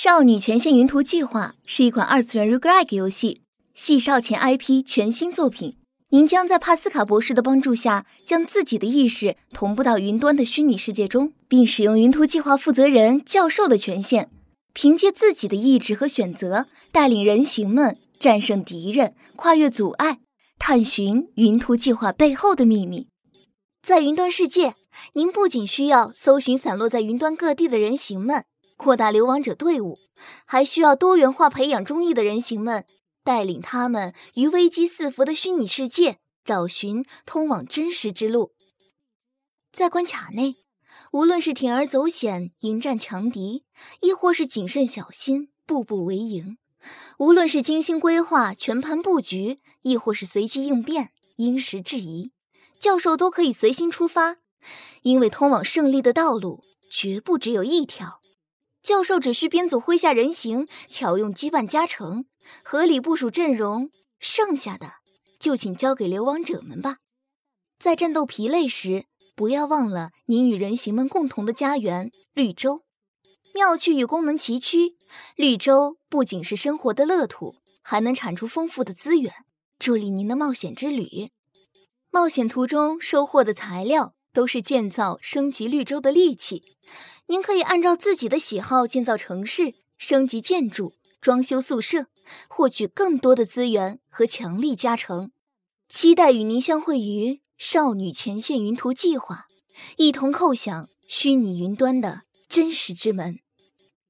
少女前线云图计划是一款二次元 roguelike 游戏，系少前 IP 全新作品。您将在帕斯卡博士的帮助下，将自己的意识同步到云端的虚拟世界中，并使用云图计划负责人教授的权限，凭借自己的意志和选择，带领人形们战胜敌人，跨越阻碍，探寻云图计划背后的秘密。在云端世界，您不仅需要搜寻散落在云端各地的人形们。扩大流亡者队伍，还需要多元化培养忠义的人形们，带领他们于危机四伏的虚拟世界找寻通往真实之路。在关卡内，无论是铤而走险迎战强敌，亦或是谨慎小心步步为营；无论是精心规划全盘布局，亦或是随机应变因时制宜，教授都可以随心出发，因为通往胜利的道路绝不只有一条。教授只需编组麾下人形，巧用羁绊加成，合理部署阵容，剩下的就请交给流亡者们吧。在战斗疲累时，不要忘了您与人形们共同的家园——绿洲。妙趣与功能齐驱，绿洲不仅是生活的乐土，还能产出丰富的资源，助力您的冒险之旅。冒险途中收获的材料。都是建造、升级绿洲的利器。您可以按照自己的喜好建造城市、升级建筑、装修宿舍，获取更多的资源和强力加成。期待与您相会于少女前线云图计划，一同叩响虚拟云端的真实之门。